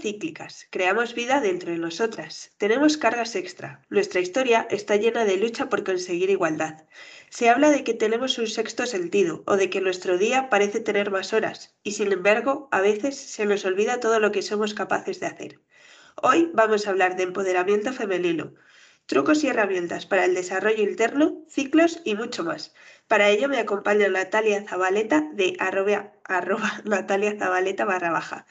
Cíclicas, creamos vida dentro de nosotras, tenemos cargas extra. Nuestra historia está llena de lucha por conseguir igualdad. Se habla de que tenemos un sexto sentido o de que nuestro día parece tener más horas y sin embargo a veces se nos olvida todo lo que somos capaces de hacer. Hoy vamos a hablar de empoderamiento femenino, trucos y herramientas para el desarrollo interno, ciclos y mucho más. Para ello me acompaña Natalia Zabaleta de arroba, Natalia Zabaleta barra baja.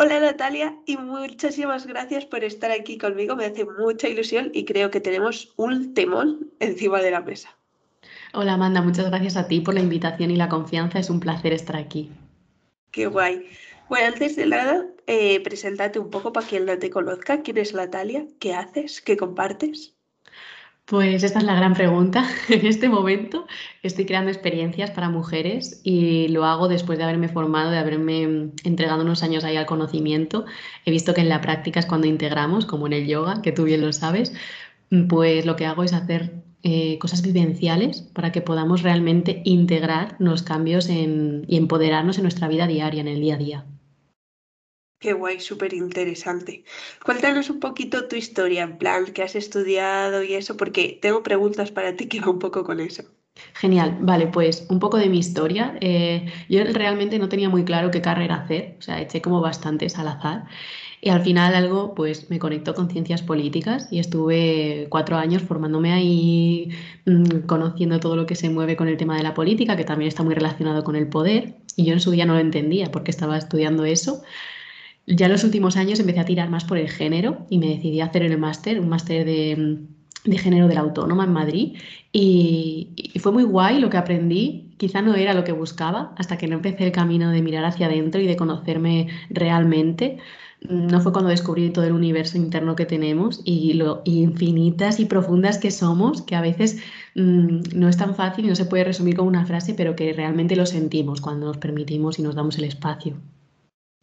Hola Natalia y muchísimas gracias por estar aquí conmigo. Me hace mucha ilusión y creo que tenemos un temón encima de la mesa. Hola Amanda, muchas gracias a ti por la invitación y la confianza. Es un placer estar aquí. Qué guay. Bueno, antes de nada, eh, preséntate un poco para quien no te conozca. ¿Quién es Natalia? ¿Qué haces? ¿Qué compartes? Pues esta es la gran pregunta. En este momento estoy creando experiencias para mujeres y lo hago después de haberme formado, de haberme entregado unos años ahí al conocimiento. He visto que en la práctica es cuando integramos, como en el yoga, que tú bien lo sabes, pues lo que hago es hacer eh, cosas vivenciales para que podamos realmente integrar los cambios y empoderarnos en nuestra vida diaria, en el día a día. Qué guay, súper interesante. Cuéntanos un poquito tu historia, en plan, que has estudiado y eso, porque tengo preguntas para ti que va un poco con eso. Genial, vale, pues un poco de mi historia. Eh, yo realmente no tenía muy claro qué carrera hacer, o sea, eché como bastantes al azar. Y al final algo, pues me conectó con ciencias políticas y estuve cuatro años formándome ahí, mm, conociendo todo lo que se mueve con el tema de la política, que también está muy relacionado con el poder. Y yo en su día no lo entendía porque estaba estudiando eso. Ya en los últimos años empecé a tirar más por el género y me decidí a hacer el máster, un máster de, género de la autónoma en Madrid. Y, fue muy guay lo que aprendí. Quizá no era lo que buscaba hasta que no empecé el camino de mirar hacia adentro y de conocerme realmente. No fue cuando descubrí todo el universo interno que tenemos y lo infinitas y profundas que somos, que a veces mm, no es tan fácil y no se puede resumir con una frase, pero que realmente lo sentimos cuando nos permitimos y nos damos el espacio.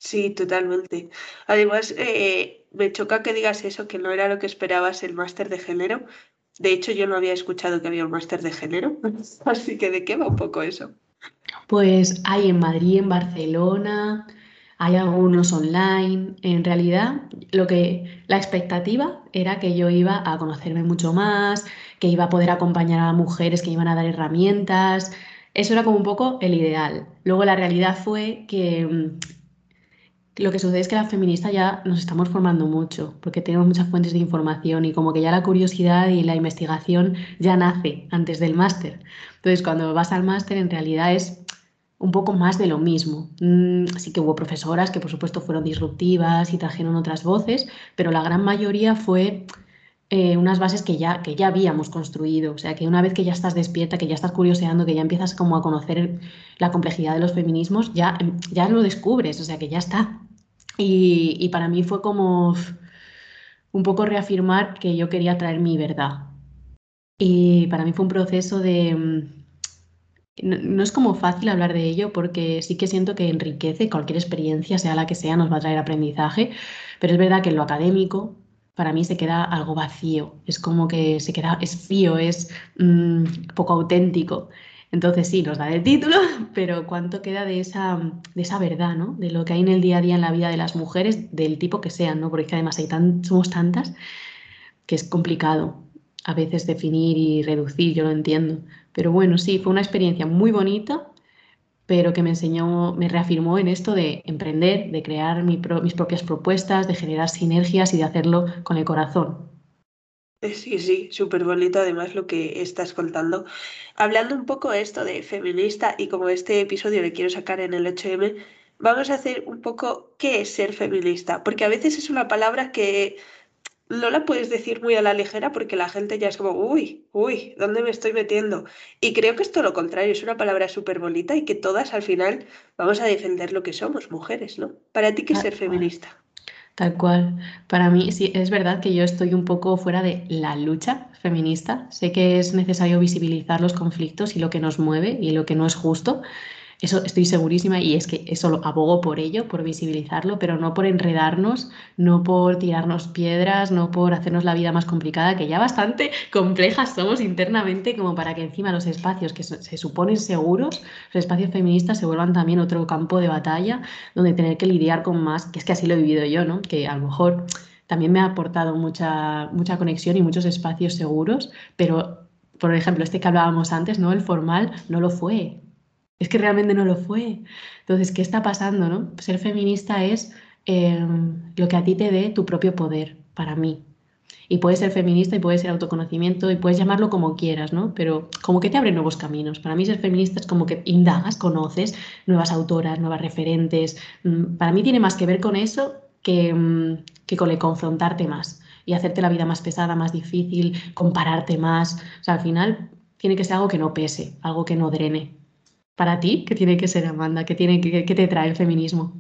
Sí, totalmente. Además, eh, me choca que digas eso, que no era lo que esperabas el máster de género. De hecho, yo no había escuchado que había un máster de género, así que ¿de qué va un poco eso? Pues hay en Madrid, en Barcelona, hay algunos online. En realidad, lo que la expectativa era que yo iba a conocerme mucho más, que iba a poder acompañar a mujeres que iban a dar herramientas. Eso era como un poco el ideal. Luego la realidad fue que mm, lo que sucede es que la feminista ya nos estamos formando mucho, porque tenemos muchas fuentes de información y como que ya la curiosidad y la investigación ya nace antes del máster. Entonces, cuando vas al máster, en realidad es un poco más de lo mismo. Mm, sí que hubo profesoras que por supuesto fueron disruptivas y trajeron otras voces, pero la gran mayoría fue eh, unas bases que ya, que ya habíamos construido. O sea, que una vez que ya estás despierta, que ya estás curioseando, que ya empiezas como a conocer la complejidad de los feminismos, ya, ya lo descubres, o sea, que ya está. Y, para mí fue como un poco reafirmar que yo quería traer mi verdad. Y para mí fue un proceso de... Mm, no, es como fácil hablar de ello porque sí que siento que enriquece cualquier experiencia, sea la que sea, nos va a traer aprendizaje, pero es verdad que en lo académico para mí se queda algo vacío, es como que se queda, es frío, es mm, poco auténtico. Entonces sí, nos da el título, pero ¿cuánto queda de esa, de esa verdad, ¿no? De lo que hay en el día a día en la vida de las mujeres, del tipo que sean, ¿no? Porque además hay tan, somos tantas que es complicado a veces definir y reducir, yo lo entiendo. Pero bueno, sí, fue una experiencia muy bonita, pero que me enseñó, me reafirmó en esto de emprender, de crear mis propias propuestas, de generar sinergias y de hacerlo con el corazón. Sí, sí, súper bonito además lo que estás contando. Hablando un poco esto de feminista y como este episodio le quiero sacar en el 8M, vamos a hacer un poco qué es ser feminista, porque a veces es una palabra que no la puedes decir muy a la ligera porque la gente ya es como, uy, uy, ¿dónde me estoy metiendo? Y creo que es todo lo contrario, es una palabra súper bonita y que todas al final vamos a defender lo que somos, mujeres, ¿no? Para ti, ¿qué es ser feminista? Tal cual. Para mí, sí, es verdad que yo estoy un poco fuera de la lucha feminista. Sé que es necesario visibilizar los conflictos y lo que nos mueve y lo que no es justo, eso estoy segurísima y es que eso lo abogo por ello, por visibilizarlo, pero no por enredarnos, no por tirarnos piedras, no por hacernos la vida más complicada, que ya bastante complejas somos internamente como para que encima los espacios que se suponen seguros, los espacios feministas se vuelvan también otro campo de batalla donde tener que lidiar con más, que es que así lo he vivido yo, ¿no? Que a lo mejor también me ha aportado mucha, mucha conexión y muchos espacios seguros, pero por ejemplo, este que hablábamos antes, ¿no? El formal no lo fue. Es que realmente no lo fue. Entonces, ¿qué está pasando? No? Ser feminista es em, lo que a ti te dé tu propio poder, para mí. Y puedes ser feminista y puedes ser autoconocimiento y puedes llamarlo como quieras, ¿no? Pero como que te abre nuevos caminos. Para mí ser feminista es como que indagas, conoces nuevas autoras, nuevas referentes. Mm, para mí tiene más que ver con eso que, mm, que con el confrontarte más y hacerte la vida más pesada, más difícil, compararte más. O sea, al final tiene que ser algo que no pese, algo que no drene. Para ti, ¿qué tiene que ser, Amanda? ¿Qué, tiene, qué, te trae el feminismo?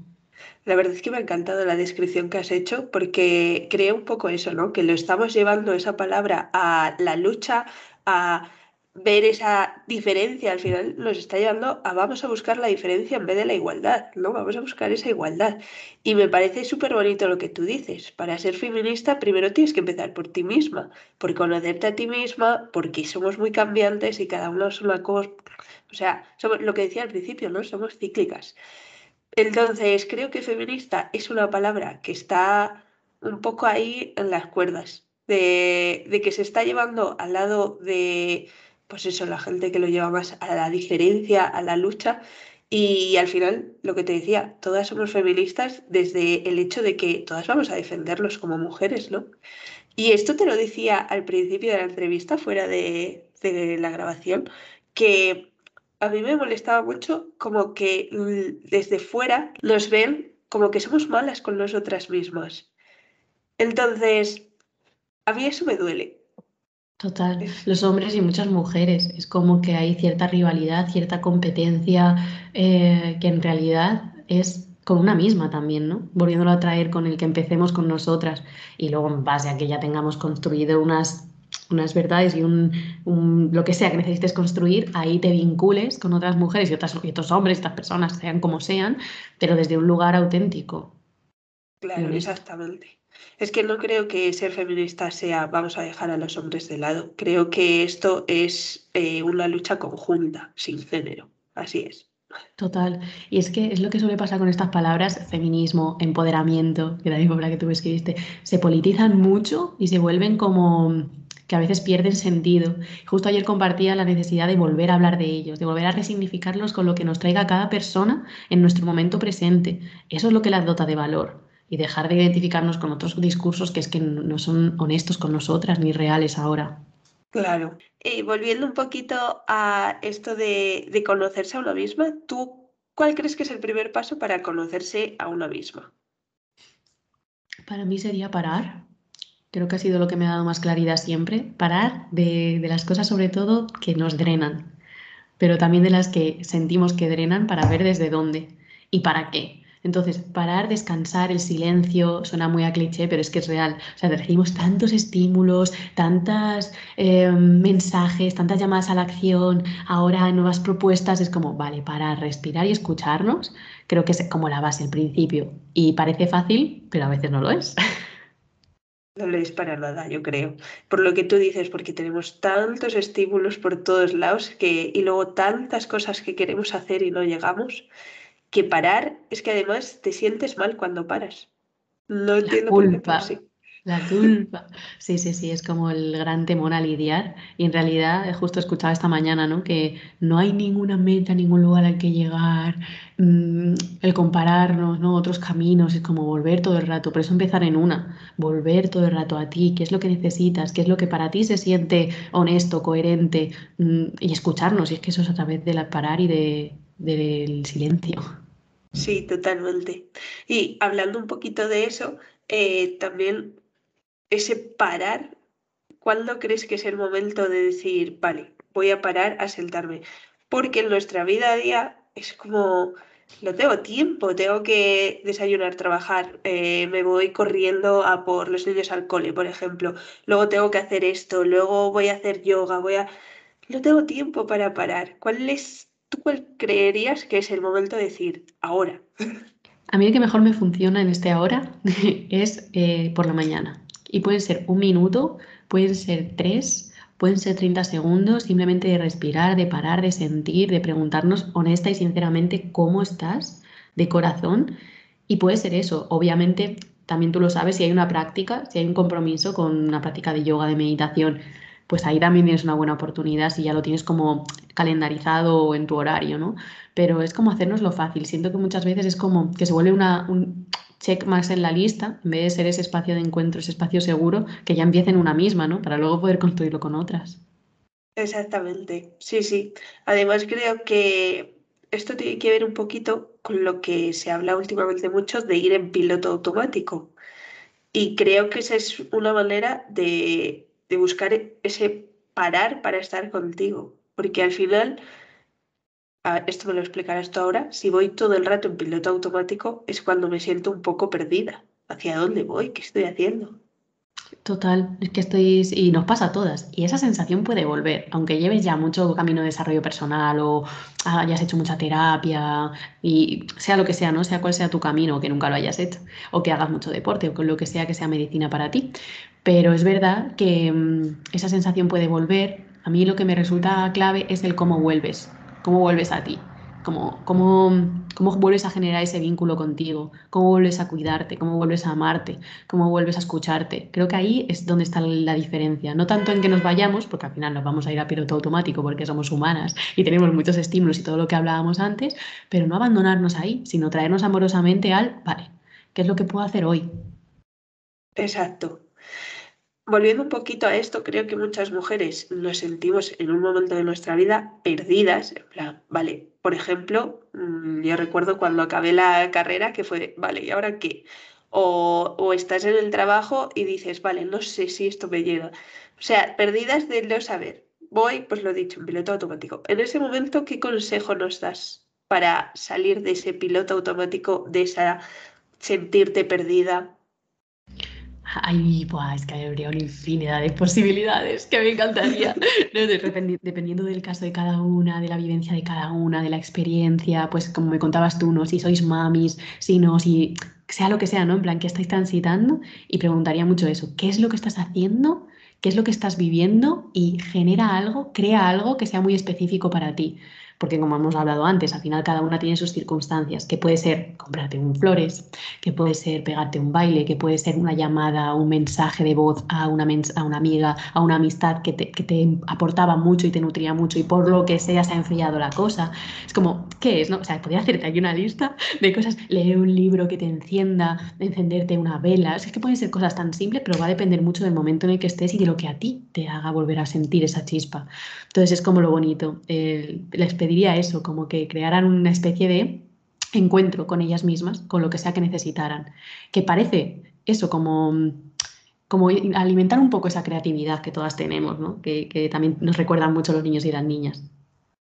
La verdad es que me ha encantado la descripción que has hecho porque creo un poco eso, ¿no? Que lo estamos llevando esa palabra a la lucha, a ver esa diferencia, al final nos está llevando a vamos a buscar la diferencia en vez de la igualdad, ¿no? Vamos a buscar esa igualdad. Y me parece súper bonito lo que tú dices. Para ser feminista primero tienes que empezar por ti misma, por conocerte a ti misma, porque somos muy cambiantes y cada uno es una cosa o sea, lo que decía al principio, ¿no? Somos cíclicas. Entonces, creo que feminista es una palabra que está un poco ahí en las cuerdas, de, que se está llevando al lado de, pues eso, la gente que lo lleva más a la diferencia, a la lucha. Y al final, lo que te decía, todas somos feministas desde el hecho de que todas vamos a defenderlos como mujeres, ¿no? Y esto te lo decía al principio de la entrevista, fuera de la grabación, que a mí me molestaba mucho como que desde fuera nos ven como que somos malas con nosotras mismas. Entonces, a mí eso me duele. Total, los hombres y muchas mujeres. Es como que hay cierta rivalidad, cierta competencia, eh, que en realidad es con una misma también, ¿no? Volviéndolo a traer con el que empecemos con nosotras y luego en base a que ya tengamos construido unas unas verdades y un, lo que sea que necesites construir, ahí te vincules con otras mujeres y, otras, otros hombres, estas personas, sean como sean, pero desde un lugar auténtico. Claro, exactamente. Es que no creo que ser feminista sea vamos a dejar a los hombres de lado. Creo que esto es eh, una lucha conjunta, sin género. Así es. Total. Y es que es lo que suele pasar con estas palabras, feminismo, empoderamiento, que también la que tú escribiste, se politizan mucho y se vuelven como que a veces pierden sentido. Justo ayer compartía la necesidad de volver a hablar de ellos, de volver a resignificarlos con lo que nos traiga cada persona en nuestro momento presente. Eso es lo que las dota de valor y dejar de identificarnos con otros discursos que es que no son honestos con nosotras ni reales ahora. Claro. Y volviendo un poquito a esto de, de conocerse a una misma, ¿tú cuál crees que es el primer paso para conocerse a una misma? Para mí sería parar, Creo que ha sido lo que me ha dado más claridad siempre, parar de, las cosas sobre todo que nos drenan, pero también de las que sentimos que drenan para ver desde dónde y para qué. Entonces, parar, descansar, el silencio, suena muy a cliché, pero es que es real. O sea, recibimos tantos estímulos, tantos eh, mensajes, tantas llamadas a la acción, ahora nuevas propuestas, es como, vale, parar, respirar y escucharnos, creo que es como la base, el principio. Y parece fácil, pero a veces no lo es. No le para nada, yo creo. Por lo que tú dices, porque tenemos tantos estímulos por todos lados que, y luego tantas cosas que queremos hacer y no llegamos, que parar es que además te sientes mal cuando paras. No entiendo por qué, la culpa. Sí, sí, sí, es como el gran temor a lidiar. Y en realidad, justo escuchaba esta mañana, ¿no? Que no hay ninguna meta, ningún lugar al que llegar, mm, el compararnos, ¿no? Otros caminos, es como volver todo el rato. Por eso empezar en una, volver todo el rato a ti, qué es lo que necesitas, qué es lo que para ti se siente honesto, coherente, mm, y escucharnos. Y es que eso es a través del parar y de, del silencio. Sí, totalmente. Y hablando un poquito de eso, eh, también ese parar, ¿cuándo crees que es el momento de decir, vale, voy a parar a sentarme? Porque en nuestra vida a día es como no tengo tiempo, tengo que desayunar, trabajar, eh, me voy corriendo a por los niños al cole, por ejemplo, luego tengo que hacer esto, luego voy a hacer yoga, voy a... No tengo tiempo para parar. ¿Cuál es, tú cuál creerías que es el momento de decir ahora? A mí el que mejor me funciona en este ahora es eh, por la mañana. Y pueden ser un minuto, pueden ser tres, pueden ser 30 segundos, simplemente de respirar, de parar, de sentir, de preguntarnos honesta y sinceramente cómo estás de corazón. Y puede ser eso. Obviamente, también tú lo sabes, si hay una práctica, si hay un compromiso con una práctica de yoga, de meditación, pues ahí también tienes una buena oportunidad si ya lo tienes como calendarizado en tu horario, ¿no? Pero es como hacernos lo fácil. Siento que muchas veces es como que se vuelve una, un check más en la lista, en vez de ser ese espacio de encuentro, ese espacio seguro, que ya empiece en una misma, ¿no? Para luego poder construirlo con otras. Exactamente, sí, sí. Además creo que esto tiene que ver un poquito con lo que se habla últimamente mucho de ir en piloto automático. Y creo que esa es una manera de de buscar ese parar para estar contigo. Porque al final, esto me lo explicarás tú ahora, si voy todo el rato en piloto automático es cuando me siento un poco perdida. ¿Hacia dónde voy? ¿Qué estoy haciendo? Total, es que estoy, y nos pasa a todas, y esa sensación puede volver, aunque lleves ya mucho camino de desarrollo personal o hayas hecho mucha terapia, y sea lo que sea, ¿no? Sea cual sea tu camino, que nunca lo hayas hecho, o que hagas mucho deporte, o con lo que sea que sea medicina para ti. Pero es verdad que mm, esa sensación puede volver. A mí lo que me resulta clave es el cómo vuelves, cómo vuelves a ti, cómo, cómo, cómo vuelves a generar ese vínculo contigo, cómo vuelves a cuidarte, cómo vuelves a amarte, cómo vuelves a escucharte. Creo que ahí es donde está la diferencia. No tanto en que nos vayamos, porque al final nos vamos a ir a piloto automático porque somos humanas y tenemos muchos estímulos y todo lo que hablábamos antes, pero no abandonarnos ahí, sino traernos amorosamente al, vale, ¿qué es lo que puedo hacer hoy? Exacto, volviendo un poquito a esto, creo que muchas mujeres nos sentimos en un momento de nuestra vida perdidas. En plan, vale, por ejemplo, mm, yo recuerdo cuando acabé la carrera que fue, vale, ¿y ahora qué? O, o estás en el trabajo y dices, vale, no sé si esto me llega. O sea, perdidas de no saber. Voy, pues lo he dicho, en piloto automático. En ese momento, ¿qué consejo nos das para salir de ese piloto automático, de esa sentirte perdida? Ay, es que habría una infinidad de posibilidades que me encantaría. dependiendo del caso de cada una, de la vivencia de cada una, de la experiencia, pues como me contabas tú, ¿no? Si sois mamis, si no, si sea lo que sea, ¿no? En plan, ¿qué estáis transitando? Y preguntaría mucho eso, ¿qué es lo que estás haciendo? ¿Qué es lo que estás viviendo? Y genera algo, crea algo que sea muy específico para ti porque como hemos hablado antes, al final cada una tiene sus circunstancias, que puede ser comprarte un flores, que puede ser pegarte un baile, que puede ser una llamada, un mensaje de voz a una, a una amiga, a una amistad que te, que te, aportaba mucho y te nutría mucho y por lo que sea se ha enfriado la cosa. Es como, ¿qué es? No? O sea, podría hacerte aquí una lista de cosas, leer un libro que te encienda, encenderte una vela, es que pueden ser cosas tan simples, pero va a depender mucho del momento en el que estés y de lo que a ti te haga volver a sentir esa chispa. Entonces es como lo bonito, el, experiencia pediría eso, como que crearan una especie de encuentro con ellas mismas, con lo que sea que necesitaran. Que parece eso, como, como alimentar un poco esa creatividad que todas tenemos, ¿no? que, que también nos recuerdan mucho los niños y las niñas.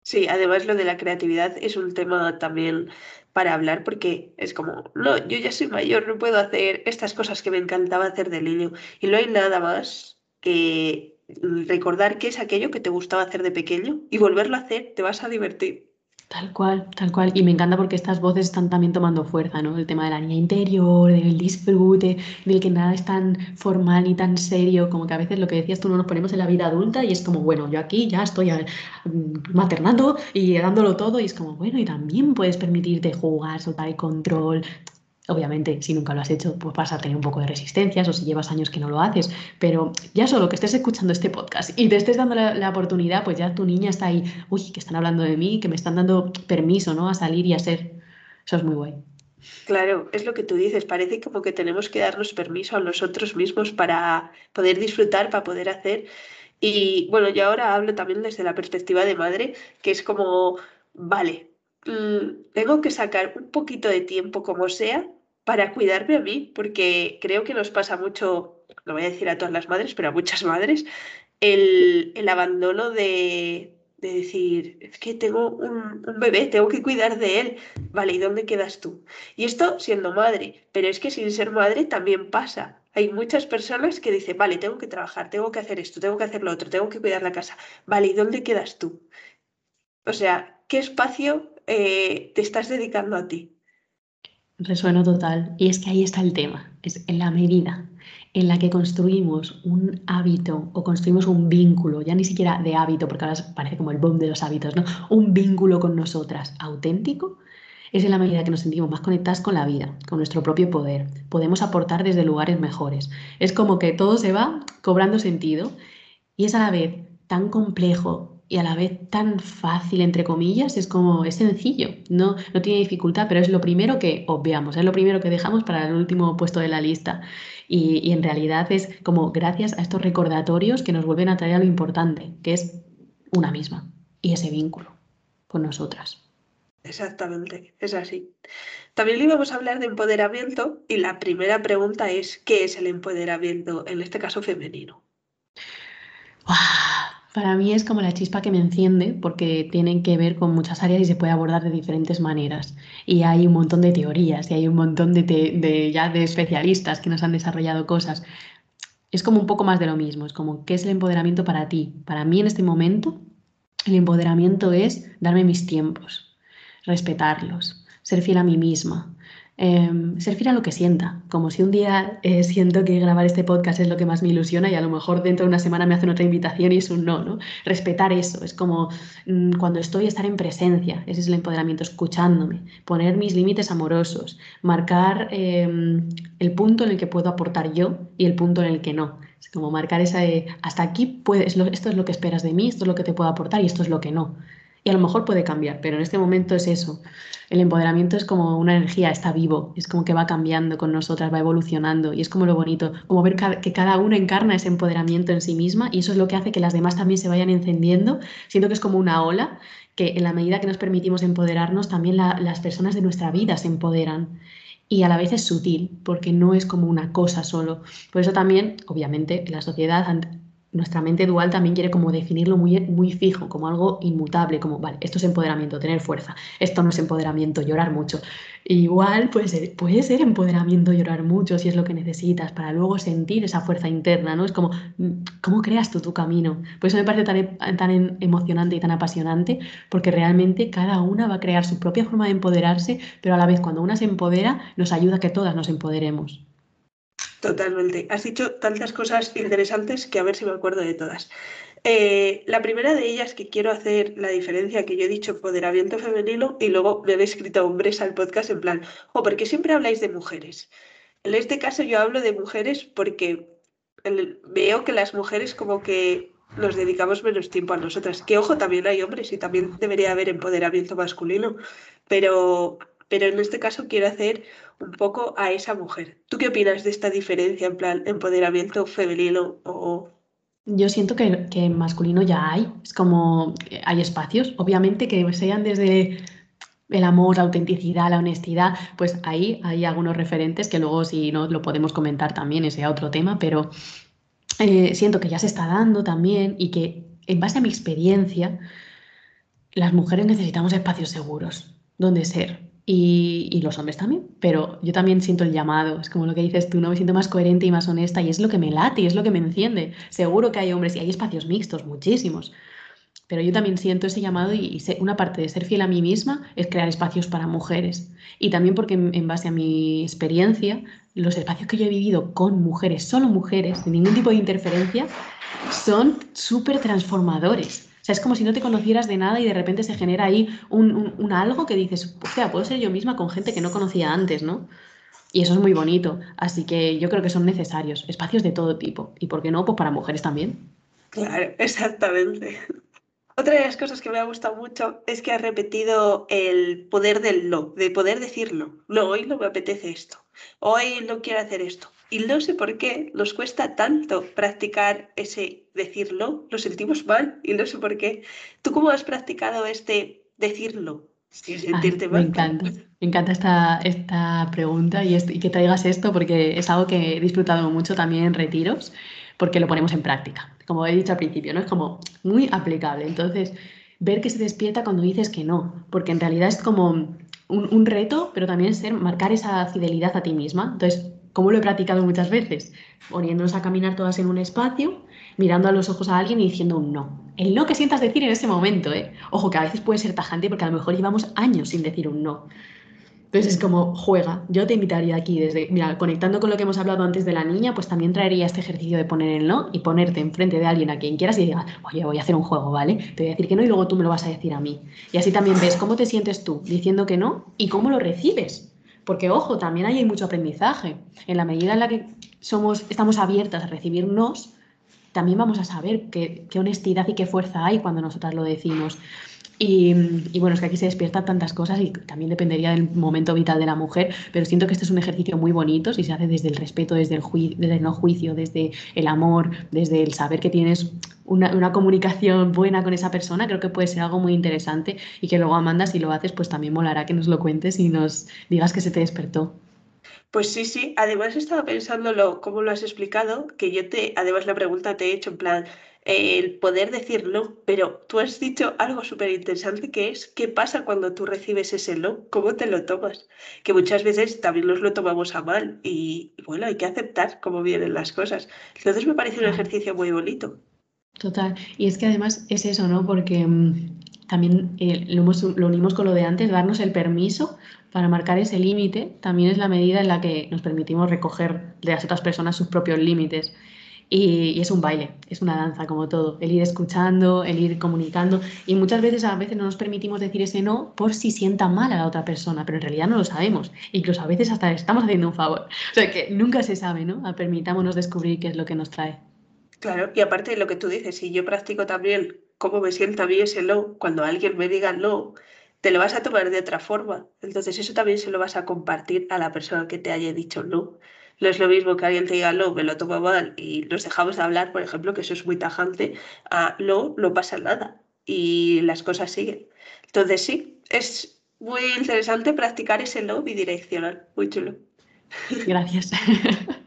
Sí, además lo de la creatividad es un tema también para hablar porque es como, no, yo ya soy mayor, no puedo hacer estas cosas que me encantaba hacer de niño. Y no hay nada más que recordar qué es aquello que te gustaba hacer de pequeño y volverlo a hacer, te vas a divertir. Tal cual, tal cual. Y me encanta porque estas voces están también tomando fuerza, ¿no? El tema de la niña interior, del disfrute, del que nada es tan formal ni tan serio, como que a veces lo que decías tú no nos ponemos en la vida adulta y es como, bueno, yo aquí ya estoy mm, maternando y dándolo todo y es como, bueno, y también puedes permitirte jugar, soltar el control, Obviamente, si nunca lo has hecho, pues vas a tener un poco de resistencias o si llevas años que no lo haces, pero ya solo que estés escuchando este podcast y te estés dando la, oportunidad, pues ya tu niña está ahí, uy, que están hablando de mí, que me están dando permiso, ¿no? A salir y a ser. Eso es muy guay. Claro, es lo que tú dices, parece como que tenemos que darnos permiso a nosotros mismos para poder disfrutar, para poder hacer. Y bueno, yo ahora hablo también desde la perspectiva de madre, que es como, vale, mm, tengo que sacar un poquito de tiempo como sea para cuidarme a mí, porque creo que nos pasa mucho, lo voy a decir a todas las madres, pero a muchas madres, el, abandono de, de decir, es que tengo un, bebé, tengo que cuidar de él. Vale, ¿y dónde quedas tú? Y esto siendo madre, pero es que sin ser madre también pasa. Hay muchas personas que dicen, vale, tengo que trabajar, tengo que hacer esto, tengo que hacer lo otro, tengo que cuidar la casa. Vale, ¿y dónde quedas tú? O sea, ¿qué espacio eh, te estás dedicando a ti? Resueno total. Y es que ahí está el tema, es en la medida en la que construimos un hábito o construimos un vínculo, ya ni siquiera de hábito, porque ahora parece como el boom de los hábitos, ¿no? Un vínculo con nosotras auténtico, es en la medida que nos sentimos más conectadas con la vida, con nuestro propio poder. Podemos aportar desde lugares mejores. Es como que todo se va cobrando sentido y es a la vez tan complejo y a la vez tan fácil, entre comillas, es como, es sencillo, no, no tiene dificultad, pero es lo primero que obviamos, es lo primero que dejamos para el último puesto de la lista. Y, y en realidad es como gracias a estos recordatorios que nos vuelven a traer a lo importante, que es una misma y ese vínculo con nosotras. Exactamente, es así. También íbamos a hablar de empoderamiento y la primera pregunta es, ¿qué es el empoderamiento, en este caso femenino? Para mí es como la chispa que me enciende porque tienen que ver con muchas áreas y se puede abordar de diferentes maneras. Y hay un montón de teorías y hay un montón de, ya de especialistas que nos han desarrollado cosas. Es como un poco más de lo mismo, es como, ¿qué es el empoderamiento para ti? Para mí en este momento, el empoderamiento es darme mis tiempos, respetarlos, ser fiel a mí misma, Em, ser fiel a lo que sienta, como si un día eh, siento que grabar este podcast es lo que más me ilusiona y a lo mejor dentro de una semana me hacen otra invitación y es un no, ¿no? Respetar eso, es como mm, cuando estoy, estar en presencia, ese es el empoderamiento, escuchándome, poner mis límites amorosos, marcar em, el punto en el que puedo aportar yo y el punto en el que no. Es como marcar esa, hasta aquí puedes, esto es lo que esperas de mí, esto es lo que te puedo aportar y esto es lo que no. Y a lo mejor puede cambiar, pero en este momento es eso. El empoderamiento es como una energía, está vivo, es como que va cambiando con nosotras, va evolucionando y es como lo bonito, como ver que cada uno encarna ese empoderamiento en sí misma y eso es lo que hace que las demás también se vayan encendiendo. Siento que es como una ola que en la medida que nos permitimos empoderarnos, también las personas de nuestra vida se empoderan y a la vez es sutil, porque no es como una cosa solo. Por eso también, obviamente, la sociedad nuestra mente dual también quiere como definirlo muy, muy fijo, como algo inmutable, como, vale, esto es empoderamiento, tener fuerza, esto no es empoderamiento, llorar mucho. Igual puede ser, puede ser empoderamiento, llorar mucho si es lo que necesitas para luego sentir esa fuerza interna, ¿no? Es como, mm, ¿cómo creas tú tu camino? Por eso me parece tan, tan emocionante y tan apasionante, porque realmente cada una va a crear su propia forma de empoderarse, pero a la vez cuando una se empodera, nos ayuda a que todas nos empoderemos. Totalmente. Has dicho tantas cosas interesantes que a ver si me acuerdo de todas. Eh, la primera de ellas que quiero hacer la diferencia que yo he dicho empoderamiento femenino y luego me he escrito hombres al podcast en plan, o porque siempre habláis de mujeres. En este caso yo hablo de mujeres porque veo que las mujeres como que nos dedicamos menos tiempo a nosotras. Que ojo, también hay hombres y también debería haber empoderamiento masculino, pero pero en este caso quiero hacer un poco a esa mujer. ¿Tú qué opinas de esta diferencia en plan empoderamiento femenino o... Yo siento que, que masculino ya hay, es como hay espacios, obviamente que sean desde el amor, la autenticidad, la honestidad, pues ahí hay algunos referentes que luego si no lo podemos comentar también, ese otro tema, pero eh, siento que ya se está dando también y que en base a mi experiencia, las mujeres necesitamos espacios seguros donde ser, y, los hombres también, pero yo también siento el llamado, es como lo que dices tú, ¿no? Me siento más coherente y más honesta y es lo que me late y es lo que me enciende. Seguro que hay hombres y hay espacios mixtos, muchísimos, pero yo también siento ese llamado y, una parte de ser fiel a mí misma es crear espacios para mujeres. Y también porque en, base a mi experiencia, los espacios que yo he vivido con mujeres, solo mujeres, sin ningún tipo de interferencia, son súper transformadores sea, es como si no te conocieras de nada y de repente se genera ahí un, algo que dices, sea, puedo ser yo misma con gente que no conocía antes, ¿no? Y eso es muy bonito. Así que yo creo que son necesarios espacios de todo tipo. ¿Y por qué no? Pues para mujeres también. Claro, exactamente. Otra de las cosas que me ha gustado mucho es que ha repetido el poder del no, de poder decirlo. No, hoy no me apetece esto. Hoy no quiero hacer esto. Y no sé por qué nos cuesta tanto practicar ese decirlo, lo sentimos mal y no sé por qué. ¿Tú cómo has practicado este decirlo? Sin sentirte mal. Me encanta, me encanta esta, esta pregunta y, y que traigas esto porque es algo que he disfrutado mucho también en retiros porque lo ponemos en práctica. Como he dicho al principio, ¿no? Es como muy aplicable. Entonces, ver que se despierta cuando dices que no, porque en realidad es como un, un reto, pero también ser, marcar esa fidelidad a ti misma. Entonces, ¿cómo lo he practicado muchas veces? Poniéndonos a caminar todas en un espacio, mirando a los ojos a alguien y diciendo un no. El no que sientas decir en ese momento, ¿eh? Ojo, que a veces puede ser tajante porque a lo mejor llevamos años sin decir un no. Entonces es como, juega. Yo te invitaría aquí desde, mira, conectando con lo que hemos hablado antes de la niña, pues también traería este ejercicio de poner el no y ponerte enfrente de alguien a quien quieras y digas, oye, voy a hacer un juego, ¿vale? Te voy a decir que no y luego tú me lo vas a decir a mí. Y así también ves cómo te sientes tú diciendo que no y cómo lo recibes. Porque, ojo, también ahí hay mucho aprendizaje. En la medida en la que somos, estamos abiertas a recibir nos, también vamos a saber qué, qué honestidad y qué fuerza hay cuando nosotras lo decimos. Y, bueno, es que aquí se despiertan tantas cosas y también dependería del momento vital de la mujer, pero siento que este es un ejercicio muy bonito si se hace desde el respeto, desde el, desde el no juicio, desde el amor, desde el saber que tienes una, una, comunicación buena con esa persona, creo que puede ser algo muy interesante y que luego Amanda, si lo haces, pues también molará que nos lo cuentes y nos digas que se te despertó. Pues sí, sí. Además estaba pensándolo, cómo lo has explicado, que yo te, además la pregunta te he hecho en plan, el poder decirlo, pero tú has dicho algo súper interesante que es qué pasa cuando tú recibes ese no, cómo te lo tomas, que muchas veces también nos lo tomamos a mal y, bueno, hay que aceptar cómo vienen las cosas. Entonces me parece un ejercicio muy bonito. Total, y es que además es eso, ¿no? Porque mm, también eh, lo, unimos con lo de antes, darnos el permiso para marcar ese límite, también es la medida en la que nos permitimos recoger de las otras personas sus propios límites. Y, es un baile, es una danza como todo, el ir escuchando, el ir comunicando y muchas veces a veces no nos permitimos decir ese no por si sienta mal a la otra persona, pero en realidad no lo sabemos, incluso a veces hasta estamos haciendo un favor, o sea que nunca se sabe, ¿no? Permitámonos descubrir qué es lo que nos trae. Claro, y aparte de lo que tú dices, si yo practico también cómo me sienta a mí ese no, cuando alguien me diga no, te lo vas a tomar de otra forma, entonces eso también se lo vas a compartir a la persona que te haya dicho no. No es lo mismo que alguien te diga no, me lo tomo mal y nos dejamos de hablar, por ejemplo, que eso es muy tajante, a no, no pasa nada y las cosas siguen. Entonces sí, es muy interesante practicar ese no bidireccional, muy chulo. Gracias.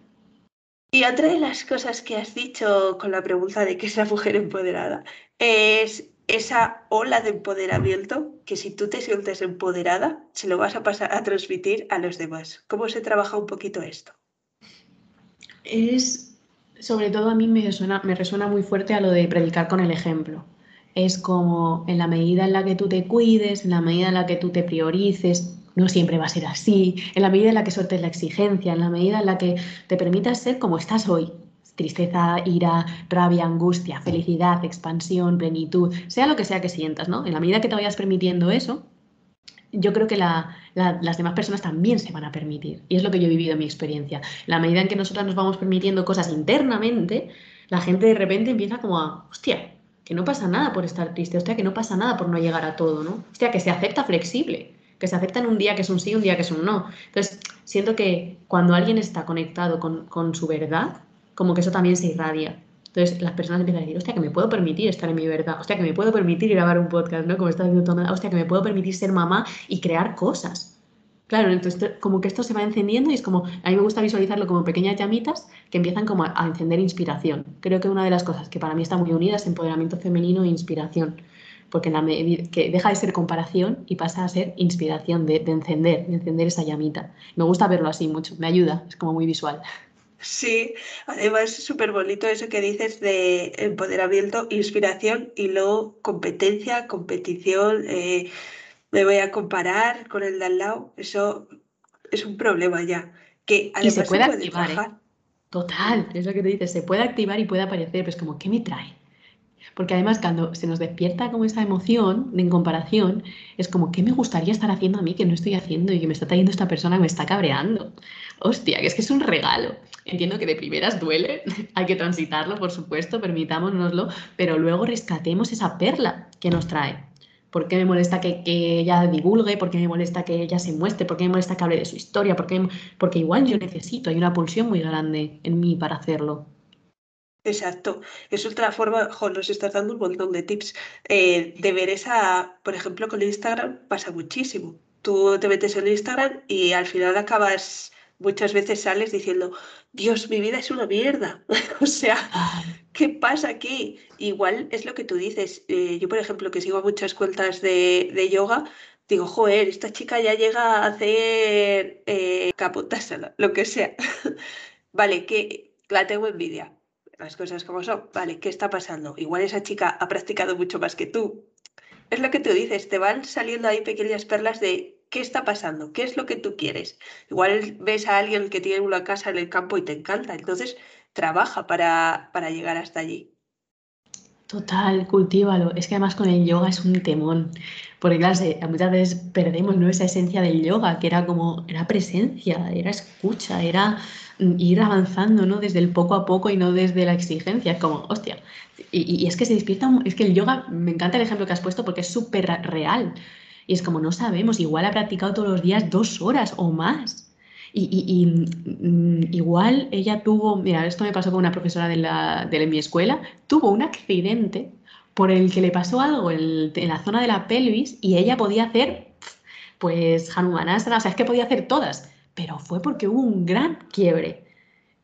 Y otra de las cosas que has dicho con la pregunta de qué es la mujer empoderada es esa ola de empoderamiento que si tú te sientes empoderada, se lo vas a pasar a transmitir a los demás. ¿Cómo se trabaja un poquito esto? es, sobre todo a mí me me resuena muy fuerte a lo de predicar con el ejemplo. Es como en la medida en la que tú te cuides, en la medida en la que tú te priorices, no siempre va a ser así, en la medida en la que sueltes la exigencia, en la medida en la que te permitas ser como estás hoy, tristeza, ira, rabia, angustia, felicidad, expansión, plenitud, sea lo que sea que sientas, ¿no? En la medida que te vayas permitiendo eso, yo creo que las demás personas también se van a permitir. Y es lo que yo he vivido en mi experiencia. La medida en que nosotras nos vamos permitiendo cosas internamente, la gente de repente empieza como a, hostia, que no pasa nada por estar triste, hostia, que no pasa nada por no llegar a todo, ¿no? Hostia, que se acepta flexible, que se acepta en un día que es un sí, un día que es un no. Entonces, siento que cuando alguien está conectado con, con su verdad, como que eso también se irradia. Entonces las personas empiezan a decir, hostia, que me puedo permitir estar en mi verdad, hostia, que me puedo permitir grabar un podcast, ¿no? Como está diciendo Tomás, hostia, que me puedo permitir ser mamá y crear cosas. Claro, entonces como que esto se va encendiendo y es como, a mí me gusta visualizarlo como pequeñas llamitas que empiezan como a, encender inspiración. Creo que una de las cosas que para mí está muy unida es empoderamiento femenino e inspiración, porque la que deja de ser comparación y pasa a ser inspiración, de, de encender, de encender esa llamita. Me gusta verlo así mucho, me ayuda, es como muy visual. Sí, además es súper bonito eso que dices de empoderamiento, inspiración y luego competencia, competición, eh, me voy a comparar con el de al lado, eso es un problema ya, que además se puede, activar. ¿eh? Total, es lo que te dices, se puede activar y puede aparecer, pero es como, ¿qué me trae? Porque además cuando se nos despierta como esa emoción en comparación, es como, ¿qué me gustaría estar haciendo a mí que no estoy haciendo y que me está trayendo esta persona que me está cabreando? Hostia, que es que es un regalo. Entiendo que de primeras duele, hay que transitarlo, por supuesto, permitámonoslo, pero luego rescatemos esa perla que nos trae. ¿Por qué me molesta que, ella divulgue? ¿Por qué me molesta que ella se muestre? ¿Por qué me molesta que hable de su historia? ¿Por qué? Porque igual yo necesito, hay una pulsión muy grande en mí para hacerlo. Exacto. Es otra forma, jo, nos estás dando un montón de tips. Eh, de ver esa, por ejemplo, con Instagram pasa muchísimo. Tú te metes en Instagram y al final acabas muchas veces sales diciendo, Dios, mi vida es una mierda. o sea, ¿qué pasa aquí? Igual es lo que tú dices. Eh, yo, por ejemplo, que sigo muchas cuentas de, de, yoga, digo, joder, esta chica ya llega a hacer eh, lo que sea. vale, que la tengo envidia. Las cosas como son. Vale, ¿qué está pasando? Igual esa chica ha practicado mucho más que tú. Es lo que tú dices, te van saliendo ahí pequeñas perlas de qué está pasando, qué es lo que tú quieres. Igual ves a alguien que tiene una casa en el campo y te encanta, entonces trabaja para, para llegar hasta allí. Total, cultívalo. Es que además con el yoga es un temón. Porque claro, muchas veces perdemos ¿no? esa esencia del yoga, que era como, era presencia, era escucha, era mm, ir avanzando, ¿no? Desde el poco a poco y no desde la exigencia. Es como, hostia. Y, y es que se despierta, es que el yoga, me encanta el ejemplo que has puesto porque es súper real. Y es como, no sabemos, igual ha practicado todos los días dos horas o más. Y, mm, igual ella tuvo, mira, esto me pasó con una profesora de, la, de mi escuela, tuvo un accidente por el que le pasó algo en, la zona de la pelvis y ella podía hacer, pues, Hanumanasana, o sea, es que podía hacer todas, pero fue porque hubo un gran quiebre,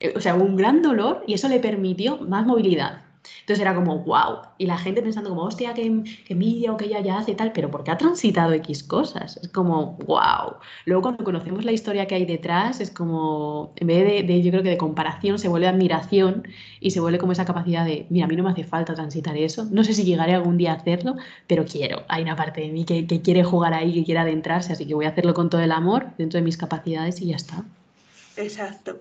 eh, o sea, un gran dolor y eso le permitió más movilidad. Entonces era como, wow. Y la gente pensando como, hostia, que, que envidia o que ella ya hace tal, pero porque ha transitado X cosas. Es como, wow. Luego cuando conocemos la historia que hay detrás, es como, en vez de, yo creo que de comparación, se vuelve admiración y se vuelve como esa capacidad de, mira, a mí no me hace falta transitar eso. No sé si llegaré algún día a hacerlo, pero quiero. Hay una parte de mí que, que quiere jugar ahí, que quiere adentrarse, así que voy a hacerlo con todo el amor dentro de mis capacidades y ya está. Exacto.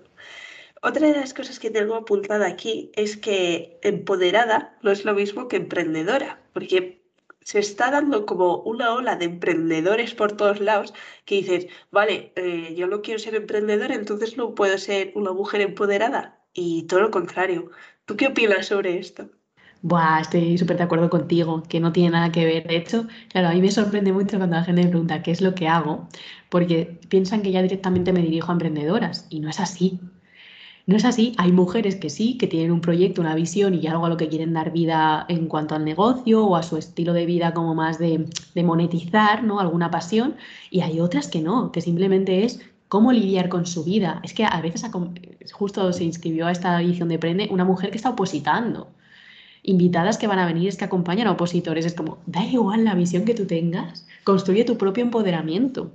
Otra de las cosas que tengo apuntada aquí es que empoderada no es lo mismo que emprendedora, porque se está dando como una ola de emprendedores por todos lados que dices, vale, eh, yo no quiero ser emprendedora, entonces no puedo ser una mujer empoderada. Y todo lo contrario. ¿Tú qué opinas sobre esto? Buah, estoy súper de acuerdo contigo, que no tiene nada que ver. De hecho, claro, a mí me sorprende mucho cuando la gente me pregunta qué es lo que hago, porque piensan que ya directamente me dirijo a emprendedoras y no es así. No es así, hay mujeres que sí, que tienen un proyecto, una visión y algo a lo que quieren dar vida en cuanto al negocio o a su estilo de vida como más de, monetizar, ¿no? Alguna pasión, y hay otras que no, que simplemente es cómo lidiar con su vida. Es que a veces justo se inscribió a esta edición de Prende una mujer que está opositando. Invitadas que van a venir es que acompañan a opositores. Es como, da igual la visión que tú tengas, construye tu propio empoderamiento.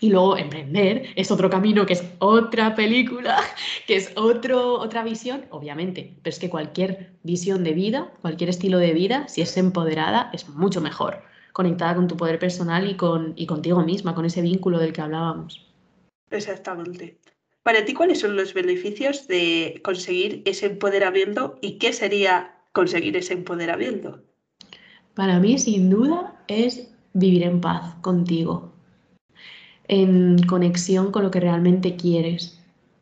Y luego emprender es otro camino, que es otra película, que es otro, otra visión, obviamente. Pero es que cualquier visión de vida, cualquier estilo de vida, si es empoderada, es mucho mejor, conectada con tu poder personal y, con, y contigo misma, con ese vínculo del que hablábamos. Exactamente. Para ti, ¿cuáles son los beneficios de conseguir ese empoderamiento y qué sería conseguir ese empoderamiento? Para mí, sin duda, es vivir en paz contigo, en conexión con lo que realmente quieres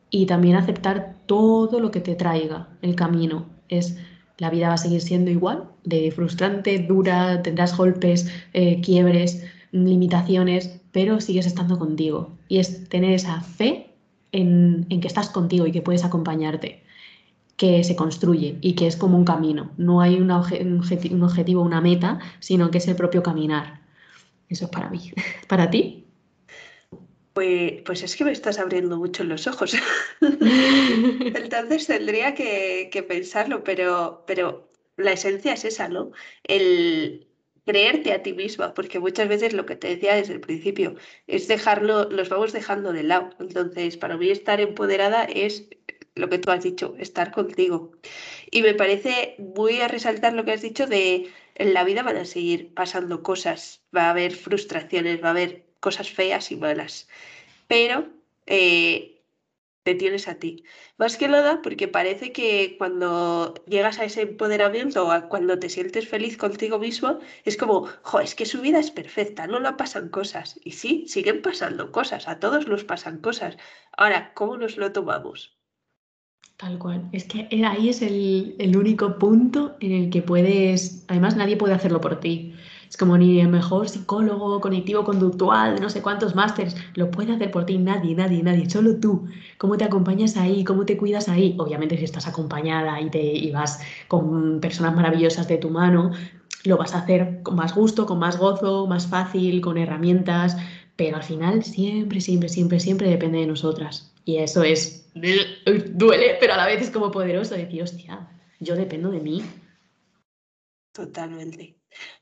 y también aceptar todo lo que te traiga el camino. Es la vida va a seguir siendo igual, de frustrante, dura, tendrás golpes, eh, quiebres, limitaciones, pero sigues estando contigo. Y es tener esa fe en, en que estás contigo y que puedes acompañarte, que se construye y que es como un camino. No hay un, un objetivo, una meta, sino que es el propio caminar. Eso es para mí. ¿Para ti? Pues, pues, es que me estás abriendo mucho los ojos. Entonces tendría que, pensarlo, pero, pero la esencia es esa, ¿no? El creerte a ti misma, porque muchas veces lo que te decía desde el principio es dejarlo, los vamos dejando de lado. Entonces, para mí estar empoderada es lo que tú has dicho, estar contigo. Y me parece, voy a resaltar lo que has dicho de en la vida van a seguir pasando cosas, va a haber frustraciones, va a haber cosas feas y malas, pero eh, te tienes a ti. Más que nada porque parece que cuando llegas a ese empoderamiento o cuando te sientes feliz contigo mismo, es como, jo, es que su vida es perfecta, no le pasan cosas. Y sí, siguen pasando cosas, a todos nos pasan cosas. Ahora, ¿cómo nos lo tomamos? Tal cual. Es que ahí es el, el único punto en el que puedes, además nadie puede hacerlo por ti. Es como ni el mejor psicólogo cognitivo-conductual de no sé cuántos másteres lo puede hacer por ti nadie, nadie, nadie, solo tú. ¿Cómo te acompañas ahí? ¿Cómo te cuidas ahí? Obviamente si estás acompañada y, te, y vas con personas maravillosas de tu mano, lo vas a hacer con más gusto, con más gozo, más fácil, con herramientas, pero al final siempre, siempre, siempre, siempre depende de nosotras. Y eso es, duele, pero a la vez es como poderoso decir, hostia, yo dependo de mí. Totalmente.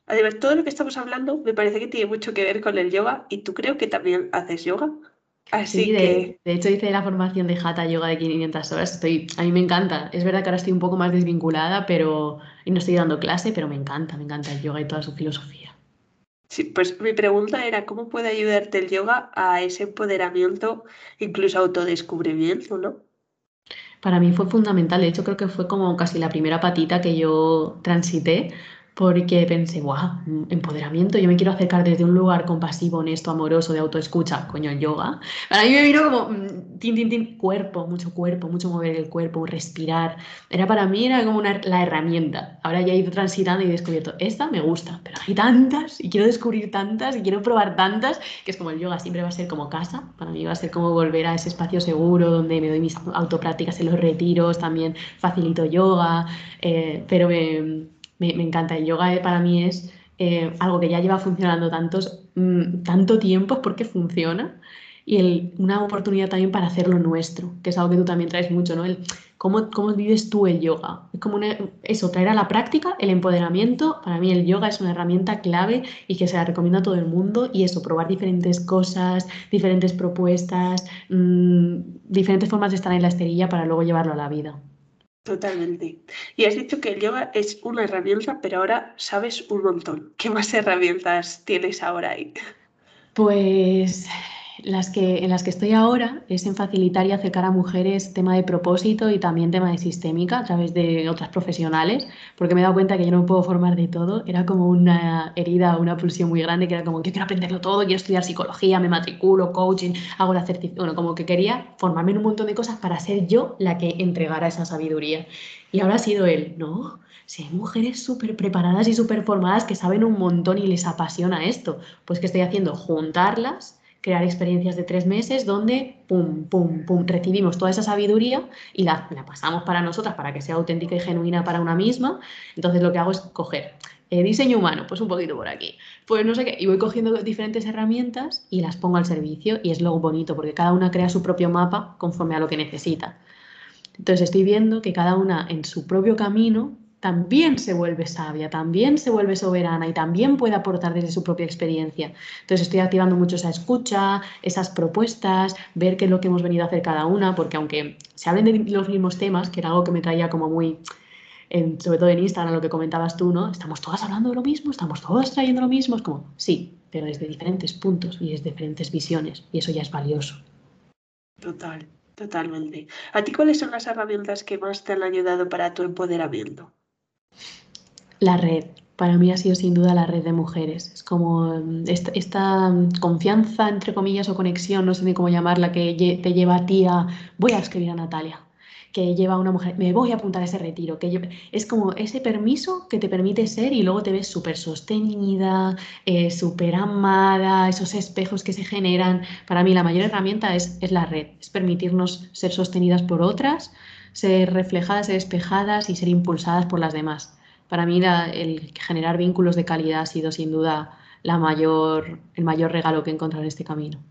Además, todo lo que estamos hablando me parece que tiene mucho que ver con el yoga y tú creo que también haces yoga. Así sí, que... de, hecho hice la formación de Hatha Yoga de 500 horas. Estoy, a mí me encanta. Es verdad que ahora estoy un poco más desvinculada, pero y no estoy dando clase, pero me encanta, me encanta el yoga y toda su filosofía. Sí, pues mi pregunta era cómo puede ayudarte el yoga a ese empoderamiento, incluso autodescubrimiento, ¿no? Para mí fue fundamental, de hecho creo que fue como casi la primera patita que yo transité, porque pensé, guau, empoderamiento, yo me quiero acercar desde un lugar compasivo, honesto, amoroso, de autoescucha, coño, yoga. Para mí me vino como, mm, tin, tin, tin, cuerpo, mucho cuerpo, mucho mover el cuerpo, respirar. Era para mí, era como una, la herramienta. Ahora ya he ido transitando y he descubierto, esta me gusta, pero hay tantas y quiero descubrir tantas y quiero probar tantas, que es como el yoga siempre va a ser como casa, para mí va a ser como volver a ese espacio seguro donde me doy mis autoprácticas en los retiros, también facilito yoga, eh, pero me me, encanta. El yoga eh, para mí es eh, algo que ya lleva funcionando tantos, mm, tanto tiempo porque funciona y una oportunidad también para hacerlo nuestro, que es algo que tú también traes mucho, ¿no? El, ¿cómo, ¿Cómo vives tú el yoga? Es como eso, traer a la práctica el empoderamiento. Para mí el yoga es una herramienta clave y que se la recomiendo a todo el mundo y eso, probar diferentes cosas, diferentes propuestas, mm, diferentes formas de estar en la esterilla para luego llevarlo a la vida. Totalmente. Y has dicho que el yoga es una herramienta, pero ahora sabes un montón. ¿Qué más herramientas tienes ahora ahí? Pues las que, en las que estoy ahora es en facilitar y acercar a mujeres tema de propósito y también tema de sistémica a través de otras profesionales, porque me he dado cuenta que yo no me puedo formar de todo. Era como una herida, una pulsión muy grande que era como, yo quiero aprenderlo todo, quiero estudiar psicología, me matriculo, coaching, hago la certificación, bueno, como que quería formarme en un montón de cosas para ser yo la que entregara esa sabiduría. Y ahora ha sido él, ¿no? Si hay mujeres súper preparadas y súper formadas que saben un montón y les apasiona esto, pues ¿qué estoy haciendo? Juntarlas crear experiencias de tres meses donde, pum, pum, pum, recibimos toda esa sabiduría y la, pasamos para nosotras para que sea auténtica y genuina para una misma. Entonces lo que hago es coger eh, diseño humano, pues un poquito por aquí, pues no sé qué, y voy cogiendo diferentes herramientas y las pongo al servicio y es lo bonito porque cada una crea su propio mapa conforme a lo que necesita. Entonces estoy viendo que cada una en su propio camino también se vuelve sabia, también se vuelve soberana y también puede aportar desde su propia experiencia. Entonces estoy activando mucho esa escucha, esas propuestas, ver qué es lo que hemos venido a hacer cada una, porque aunque se hablen de los mismos temas, que era algo que me traía como muy, sobre todo en Instagram, lo que comentabas tú, ¿no? Estamos todas hablando de lo mismo, estamos todas trayendo lo mismo, es como, sí, pero desde diferentes puntos y desde diferentes visiones, y eso ya es valioso. Total, totalmente. ¿A ti cuáles son las herramientas que más te han ayudado para tu empoderamiento? La red, para mí ha sido sin duda la red de mujeres. Es como mm, esta, mm, confianza, entre comillas, o conexión, no sé ni cómo llamarla, que te lleva a ti a, voy a escribir a Natalia, que lleva a una mujer, me voy a apuntar a ese retiro, que es como ese permiso que te permite ser y luego te ves súper sostenida, eh, súper amada, esos espejos que se generan. Para mí la mayor herramienta es, es la red, es permitirnos ser sostenidas por otras, ser reflejadas, ser despejadas y ser impulsadas por las demás. Para mí el generar vínculos de calidad ha sido sin duda la mayor, el mayor regalo que he encontrado en este camino.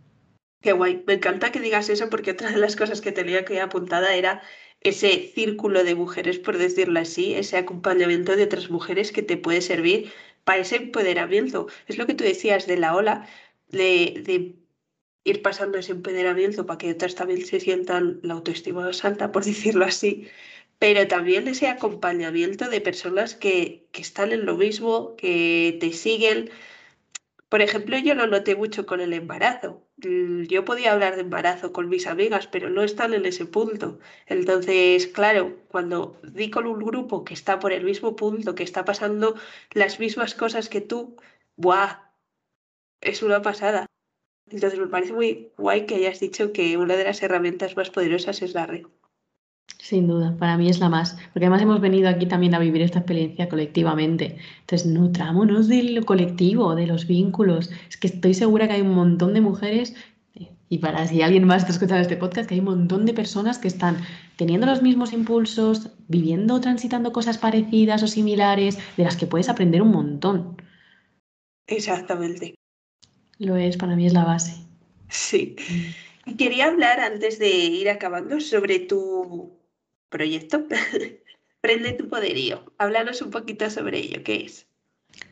Qué guay, me encanta que digas eso porque otra de las cosas que tenía que apuntada era ese círculo de mujeres, por decirlo así, ese acompañamiento de otras mujeres que te puede servir para ese empoderamiento. Es lo que tú decías de la ola, de, de ir pasando ese empoderamiento para que otras también se sientan la autoestima más alta, por decirlo así, pero también ese acompañamiento de personas que, que están en lo mismo, que te siguen. Por ejemplo, yo lo noté mucho con el embarazo. Mm, yo podía hablar de embarazo con mis amigas, pero no están en ese punto. Entonces, claro, cuando di con un grupo que está por el mismo punto, que está pasando las mismas cosas que tú, ¡buah! Es una pasada. Entonces me parece muy guay que hayas dicho que una de las herramientas más poderosas es la red. Sin duda, para mí es la más, porque además hemos venido aquí también a vivir esta experiencia colectivamente. Entonces, nutrámonos del colectivo, de los vínculos. Es que estoy segura que hay un montón de mujeres, y para si alguien más está escuchando este podcast, que hay un montón de personas que están teniendo los mismos impulsos, viviendo, transitando cosas parecidas o similares, de las que puedes aprender un montón. Exactamente. Lo es, para mí es la base. Sí. Quería hablar antes de ir acabando sobre tu proyecto. Prende tu poderío. Háblanos un poquito sobre ello. ¿Qué es?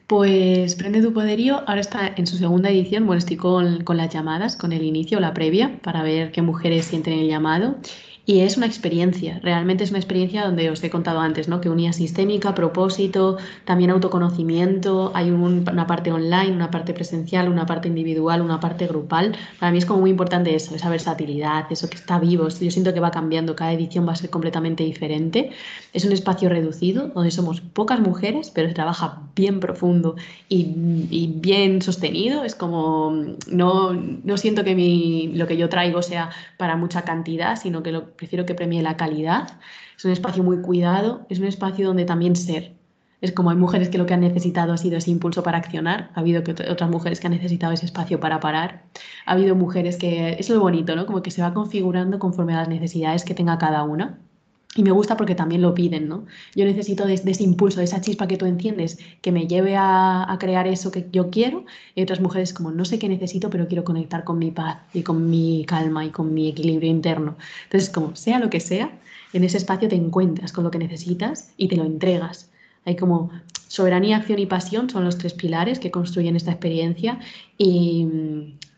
Pues Prende tu Poderío ahora está en su segunda edición. Bueno, estoy con, con, las llamadas, con el inicio, la previa, para ver qué mujeres sienten el llamado. Y es una experiencia, realmente es una experiencia donde os he contado antes, ¿no? Que unía sistémica, propósito, también autoconocimiento, hay una parte online, una parte presencial, una parte individual, una parte grupal. Para mí es como muy importante eso, esa versatilidad, eso que está vivo. Yo siento que va cambiando, cada edición va a ser completamente diferente. Es un espacio reducido donde somos pocas mujeres, pero se trabaja bien profundo y, y bien sostenido. Es como, no, no siento que mi, lo que yo traigo sea para mucha cantidad, sino que lo prefiero que premie la calidad. Es un espacio muy cuidado, es un espacio donde también ser. Es como hay mujeres que lo que han necesitado ha sido ese impulso para accionar, ha habido otras mujeres que han necesitado ese espacio para parar, ha habido mujeres que, es lo bonito, ¿no? Como que se va configurando conforme a las necesidades que tenga cada una. Y me gusta porque también lo piden, ¿no? Yo necesito de, ese impulso, de esa chispa que tú enciendes, que me lleve a, a, crear eso que yo quiero. Y otras mujeres como, no sé qué necesito, pero quiero conectar con mi paz y con mi calma y con mi equilibrio interno. Entonces, como sea lo que sea, en ese espacio te encuentras con lo que necesitas y te lo entregas. Hay como soberanía, acción y pasión son los tres pilares que construyen esta experiencia y,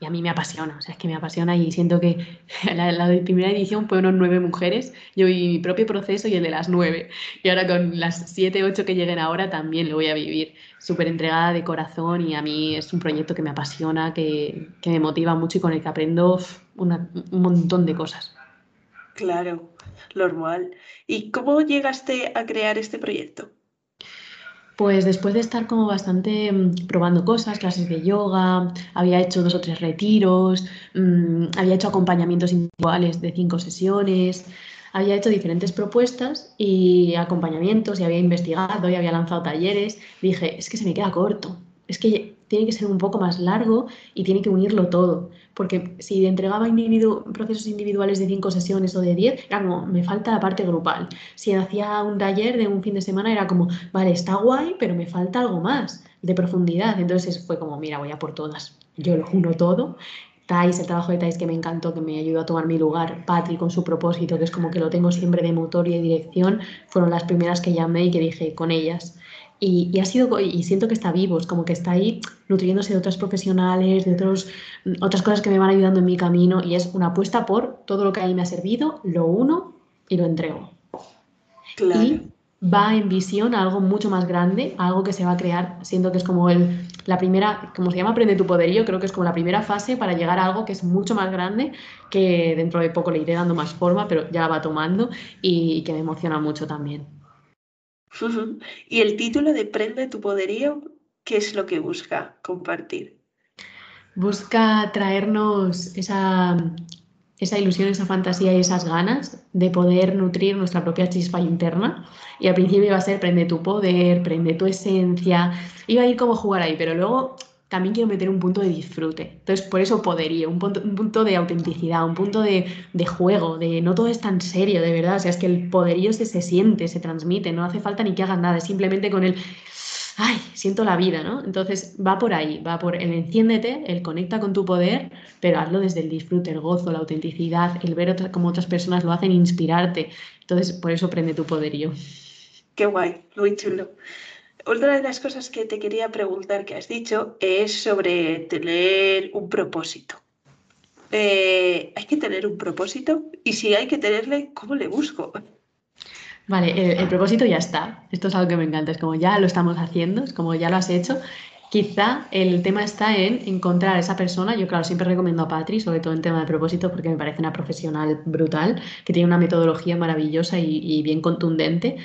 a mí me apasiona, o sea, es que me apasiona y siento que la, la primera edición fueron nueve mujeres, yo viví mi propio proceso y el de las nueve y ahora con las siete, ocho que lleguen ahora también lo voy a vivir súper entregada de corazón y a mí es un proyecto que me apasiona, que, que me motiva mucho y con el que aprendo un montón de cosas. Claro, normal. ¿Y cómo llegaste a crear este proyecto? Pues después de estar como bastante mm, probando cosas, clases de yoga, había hecho dos o tres retiros, mmm, había hecho acompañamientos individuales de cinco sesiones, había hecho diferentes propuestas y acompañamientos y había investigado y había lanzado talleres, dije, es que se me queda corto, es que tiene que ser un poco más largo y tiene que unirlo todo. Porque si entregaba individu procesos individuales de cinco sesiones o de diez, era como, me falta la parte grupal. Si hacía un taller de un fin de semana, era como, vale, está guay, pero me falta algo más de profundidad. Entonces fue como, mira, voy a por todas. Yo lo uno todo. Thais, el trabajo de Thais que me encantó, que me ayudó a tomar mi lugar, Patri con su propósito, que es como que lo tengo siempre de motor y de dirección, fueron las primeras que llamé y que dije con ellas. Y, y, ha sido, y siento que está vivo, es como que está ahí nutriéndose de otros profesionales, de otros, otras cosas que me van ayudando en mi camino y es una apuesta por todo lo que ahí me ha servido, lo uno y lo entrego. Claro. Y va en visión a algo mucho más grande, a algo que se va a crear, siento que es como el, la primera, como se llama Aprende tu poderío, creo que es como la primera fase para llegar a algo que es mucho más grande, que dentro de poco le iré dando más forma, pero ya la va tomando y que me emociona mucho también. Y el título de Prende tu poderío, ¿qué es lo que busca compartir? Busca traernos esa, esa ilusión, esa fantasía y esas ganas de poder nutrir nuestra propia chispa interna. Y al principio iba a ser prende tu poder, prende tu esencia, iba a ir como jugar ahí, pero luego también quiero meter un punto de disfrute. Entonces, por eso poderío, un punto, un punto de autenticidad, un punto de, de, juego, de no todo es tan serio, de verdad. O sea, es que el poderío se, se siente, se transmite, no hace falta ni que hagas nada, es simplemente con el, ay, siento la vida, ¿no? Entonces, va por ahí, va por el enciéndete, el conecta con tu poder, pero hazlo desde el disfrute, el gozo, la autenticidad, el ver otra, cómo otras personas lo hacen, inspirarte. Entonces, por eso prende tu poderío. Qué guay, muy chulo. Otra de las cosas que te quería preguntar que has dicho es sobre tener un propósito. Eh, ¿Hay que tener un propósito? Y si hay que tenerle, ¿cómo le busco? Vale, el, el, propósito ya está. Esto es algo que me encanta. Es como ya lo estamos haciendo, es como ya lo has hecho. Quizá el tema está en encontrar a esa persona. Yo, claro, siempre recomiendo a Patri, sobre todo en tema de propósito, porque me parece una profesional brutal, que tiene una metodología maravillosa y, y bien contundente.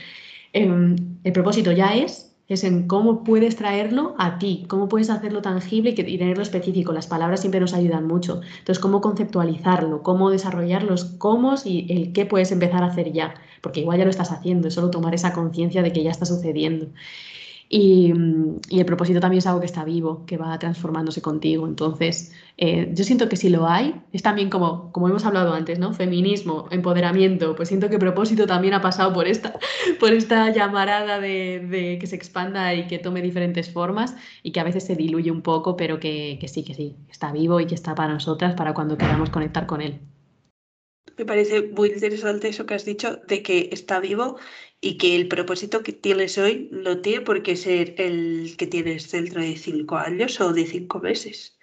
Eh, el propósito ya es es en cómo puedes traerlo a ti, cómo puedes hacerlo tangible y, tenerlo específico. Las palabras siempre nos ayudan mucho. Entonces, cómo conceptualizarlo, cómo desarrollar los cómo y el qué puedes empezar a hacer ya, porque igual ya lo estás haciendo, es solo tomar esa conciencia de que ya está sucediendo. Y, el propósito también es algo que está vivo, que va transformándose contigo. Entonces, eh, yo siento que si lo hay, es también como, como hemos hablado antes, ¿no? Feminismo, empoderamiento. Pues siento que propósito también ha pasado por esta, por esta llamarada de, que se expanda y que tome diferentes formas y que a veces se diluye un poco, pero que, que sí, que sí, está vivo y que está para nosotras, para cuando queramos conectar con él. Me parece muy interesante eso que has dicho de que está vivo y que el propósito que tienes hoy no tiene por qué ser el que tienes dentro de cinco años o de cinco meses,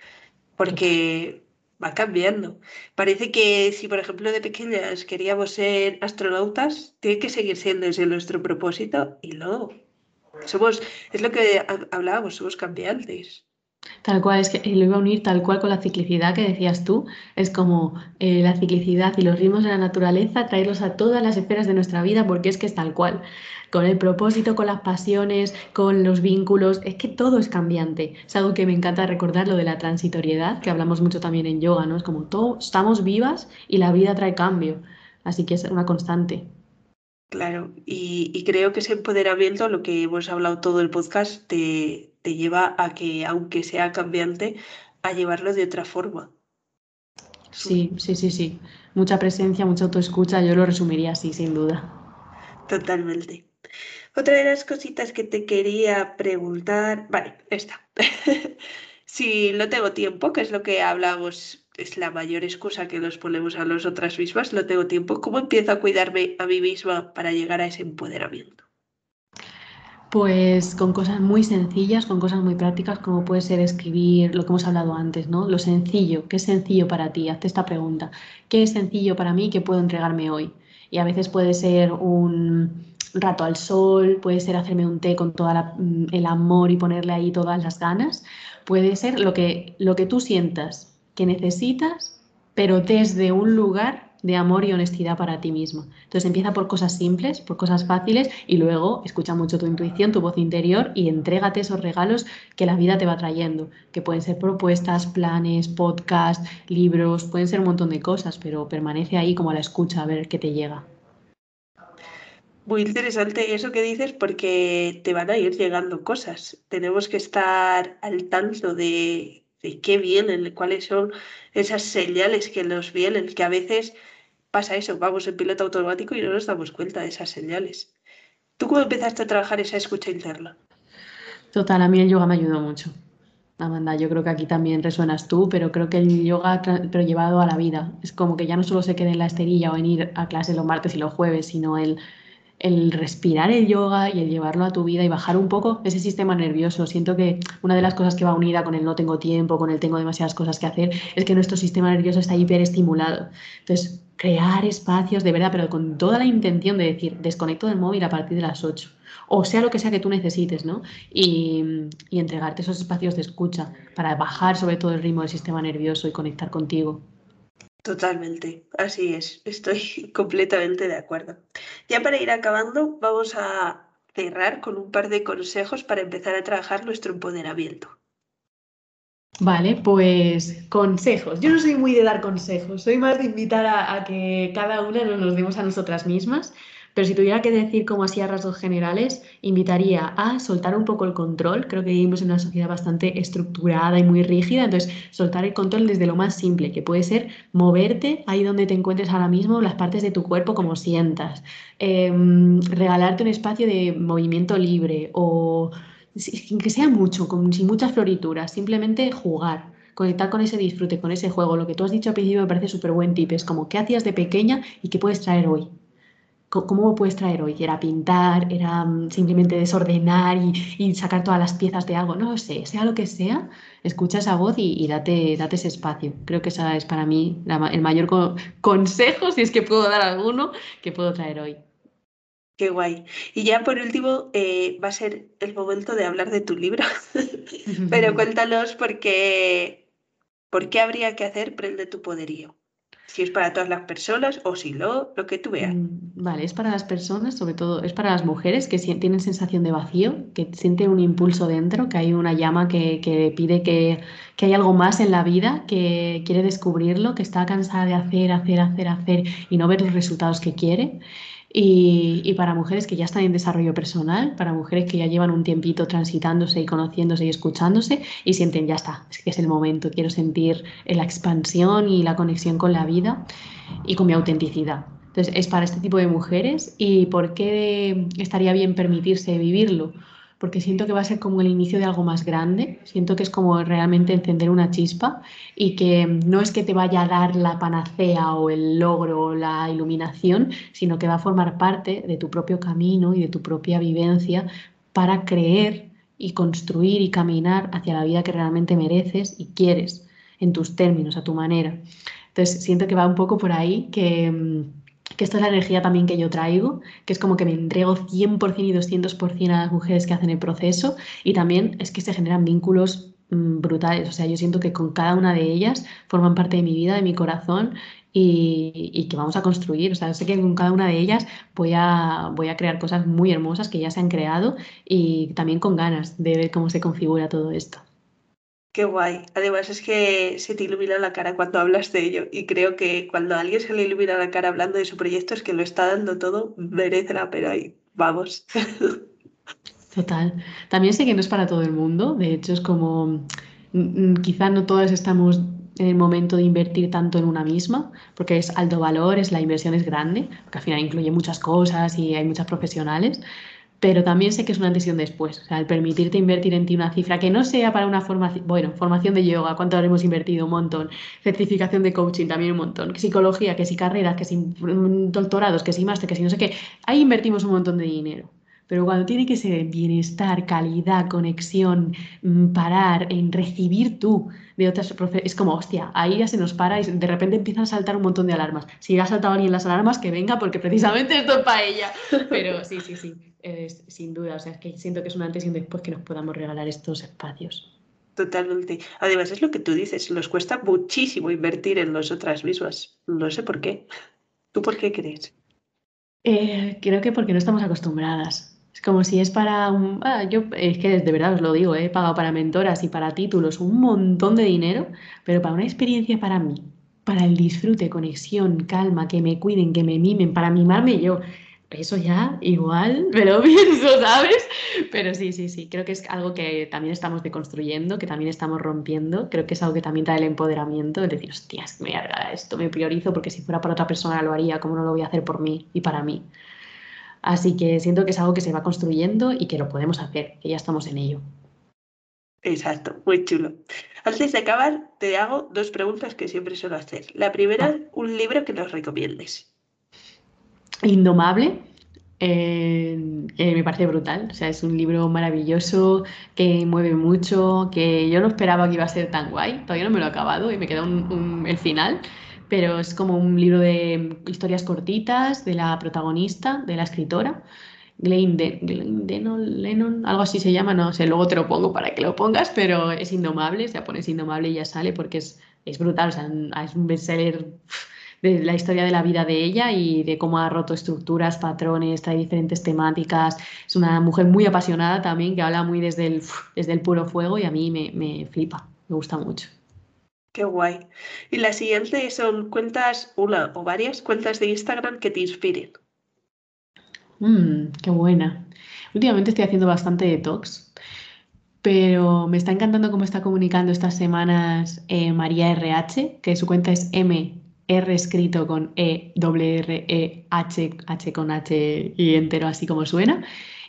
porque va cambiando. Parece que si, por ejemplo, de pequeñas queríamos ser astronautas, tiene que seguir siendo ese nuestro propósito y no. Somos, es lo que hablábamos, somos cambiantes. Tal cual, es que lo iba a unir tal cual con la ciclicidad que decías tú. Es como eh, la ciclicidad y los ritmos de la naturaleza, traerlos a todas las esferas de nuestra vida porque es que es tal cual. Con el propósito, con las pasiones, con los vínculos, es que todo es cambiante. Es algo que me encanta recordar, lo de la transitoriedad, que hablamos mucho también en yoga, ¿no? Es como todo, estamos vivas y la vida trae cambio. Así que es una constante. Claro, y, creo que ese empoderamiento, lo que hemos hablado todo el podcast, te, te lleva a que, aunque sea cambiante, a llevarlo de otra forma. Sí, sí, sí, sí. Mucha presencia, mucha autoescucha, yo lo resumiría así, sin duda. Totalmente. Otra de las cositas que te quería preguntar, vale, esta. si no tengo tiempo, que es lo que hablamos es la mayor excusa que nos ponemos a nosotras mismas, no tengo tiempo. ¿Cómo empiezo a cuidarme a mí misma para llegar a ese empoderamiento? Pues con cosas muy sencillas, con cosas muy prácticas, como puede ser escribir lo que hemos hablado antes, ¿no? Lo sencillo, ¿qué es sencillo para ti? Hazte esta pregunta. ¿Qué es sencillo para mí que puedo entregarme hoy? Y a veces puede ser un rato al sol, puede ser hacerme un té con todo mm, el amor y ponerle ahí todas las ganas, puede ser lo que, lo que tú sientas, que necesitas, pero desde un lugar de amor y honestidad para ti mismo. Entonces empieza por cosas simples, por cosas fáciles y luego escucha mucho tu intuición, tu voz interior y entrégate esos regalos que la vida te va trayendo, que pueden ser propuestas, planes, podcasts, libros, pueden ser un montón de cosas, pero permanece ahí como a la escucha a ver qué te llega. Muy interesante eso que dices porque te van a ir llegando cosas. Tenemos que estar al tanto de de qué vienen, cuáles son esas señales que nos vienen, que a veces pasa eso, vamos en piloto automático y no nos damos cuenta de esas señales. ¿Tú cómo empezaste a trabajar esa escucha interna? Total, a mí el yoga me ayudó mucho. Amanda, yo creo que aquí también resuenas tú, pero creo que el yoga, pero llevado a la vida, es como que ya no solo se quede en la esterilla o en ir a clase los martes y los jueves, sino el el respirar el yoga y el llevarlo a tu vida y bajar un poco ese sistema nervioso. Siento que una de las cosas que va unida con el no tengo tiempo, con el tengo demasiadas cosas que hacer, es que nuestro sistema nervioso está hiperestimulado. Entonces, crear espacios de verdad, pero con toda la intención de decir, desconecto del móvil a partir de las 8, o sea lo que sea que tú necesites, ¿no? Y, y entregarte esos espacios de escucha para bajar sobre todo el ritmo del sistema nervioso y conectar contigo. Totalmente, así es, estoy completamente de acuerdo. Ya para ir acabando, vamos a cerrar con un par de consejos para empezar a trabajar nuestro empoderamiento. Vale, pues consejos. Yo no soy muy de dar consejos, soy más de invitar a, que cada una nos demos a nosotras mismas pero si tuviera que decir como así a rasgos generales, invitaría a soltar un poco el control. Creo que vivimos en una sociedad bastante estructurada y muy rígida, entonces soltar el control desde lo más simple, que puede ser moverte ahí donde te encuentres ahora mismo, las partes de tu cuerpo como sientas, em, regalarte un espacio de movimiento libre o que sea mucho, con, sin muchas florituras, simplemente jugar conectar con ese disfrute, con ese juego. Lo que tú has dicho al principio me parece súper buen tip, es como qué hacías de pequeña y qué puedes traer hoy. ¿Cómo me puedes traer hoy? ¿Era pintar? ¿Era mm, simplemente desordenar y, sacar todas las piezas de algo? No lo sé, sea lo que sea, escucha esa voz y, date, date, ese espacio. Creo que esa es para mí el mayor consejo, si es que puedo dar alguno, que puedo traer hoy. Qué guay. Y ya por último, eh, va a ser el momento de hablar de tu libro. Pero cuéntanos por qué, por qué habría que hacer Prende tu Poderío si es para todas las personas o si no, lo que tú veas. Mm, vale, es para las personas, sobre todo, es para las mujeres que tienen sensación de vacío, que sienten un impulso dentro, que hay una llama que, pide que, que, hay algo más en la vida, que quiere descubrirlo, que está cansada de hacer, hacer, hacer, hacer y no ver los resultados que quiere. Y, para mujeres que ya están en desarrollo personal, para mujeres que ya llevan un tiempito transitándose y conociéndose y escuchándose y sienten, ya está, es que es el momento, quiero sentir la expansión y la conexión con la vida y con mi autenticidad. Entonces, es para este tipo de mujeres y ¿por qué estaría bien permitirse vivirlo? Porque siento que va a ser como el inicio de algo más grande, siento que es como realmente encender una chispa y que no es que te vaya a dar la panacea o el logro o la iluminación, sino que va a formar parte de tu propio camino y de tu propia vivencia para creer y construir y caminar hacia la vida que realmente mereces y quieres en tus términos, a tu manera. Entonces siento que va un poco por ahí que mm, que esta es la energía también que yo traigo, que es como que me entrego 100% y 200% a las mujeres que hacen el proceso y también es que se generan vínculos mm, brutales, o sea, yo siento que con cada una de ellas forman parte de mi vida, de mi corazón y, que vamos a construir, o sea, sé que con cada una de ellas voy a, voy a crear cosas muy hermosas que ya se han creado y también con ganas de ver cómo se configura todo esto. Qué guay. Además es que se te ilumina la cara cuando hablas de ello y creo que cuando a alguien se le ilumina la cara hablando de su proyecto es que lo está dando todo, merece la pena vamos. Total. También sé que no es para todo el mundo, de hecho es como mm, mm, quizá no todas estamos en el momento de invertir tanto en una misma, porque es alto valor, es la inversión es grande, que al final incluye muchas cosas y hay muchas profesionales, pero también sé que es una decisión después. O sea, el permitirte invertir en ti una cifra que no sea para una formación, bueno, formación de yoga, ¿cuánto habremos invertido? Un montón. Certificación de coaching también un montón. Psicología, que si carreras, que si mm, doctorados, que si máster, que si no sé qué. Ahí invertimos un montón de dinero. Pero cuando tiene que ser bienestar, calidad, conexión, mm, parar, en recibir tú de otras es como, hostia, ahí ya se nos para y de repente empiezan a saltar un montón de alarmas. Si ha saltado alguien las alarmas, que venga, porque precisamente esto es para ella. Pero sí, sí, sí, sin duda. O sea, es que siento que es un antes y un después que nos podamos regalar estos espacios. Totalmente. Además, es lo que tú dices, nos cuesta muchísimo invertir en nosotras mismas. No sé por qué. ¿Tú por qué crees? Eh, creo que porque no estamos acostumbradas. Es como si es para un... Ah, yo es que de verdad os lo digo, he pagado para mentoras y para títulos un montón de dinero, pero para una experiencia para mí, para el disfrute, conexión, calma, que me cuiden, que me mimen, para mimarme yo. Eso ya igual me lo pienso, ¿sabes? Pero sí, sí, sí, creo que es algo que también estamos deconstruyendo, que también estamos rompiendo, creo que es algo que también trae el empoderamiento, es decir, hostias, me esto me priorizo porque si fuera para otra persona lo haría, ¿cómo no lo voy a hacer por mí y para mí? Así que siento que es algo que se va construyendo y que lo podemos hacer, que ya estamos en ello. Exacto, muy chulo. Antes de acabar, te hago dos preguntas que siempre suelo hacer. La primera, ah. un libro que nos recomiendes. Indomable. Eh, eh, me parece brutal, o sea, es un libro maravilloso que mueve mucho, que yo no esperaba que iba a ser tan guay, todavía no me lo he acabado y me queda el final, pero es como un libro de historias cortitas de la protagonista, de la escritora. Glenn, Lennon, algo así se llama, no sé, luego te lo pongo para que lo pongas, pero es indomable, o sea, pones indomable y ya sale porque es, es brutal, o sea, es un bestseller de la historia de la vida de ella y de cómo ha roto estructuras, patrones, trae diferentes temáticas. Es una mujer muy apasionada también, que habla muy desde el, desde el puro fuego y a mí me, me flipa, me gusta mucho. Qué guay. Y la siguiente son cuentas, una o varias cuentas de Instagram que te inspiren. Mmm, qué buena. Últimamente estoy haciendo bastante detox, pero me está encantando cómo está comunicando estas semanas eh, María RH, que su cuenta es M R escrito con E, W, R, E, H, H con H y entero así como suena,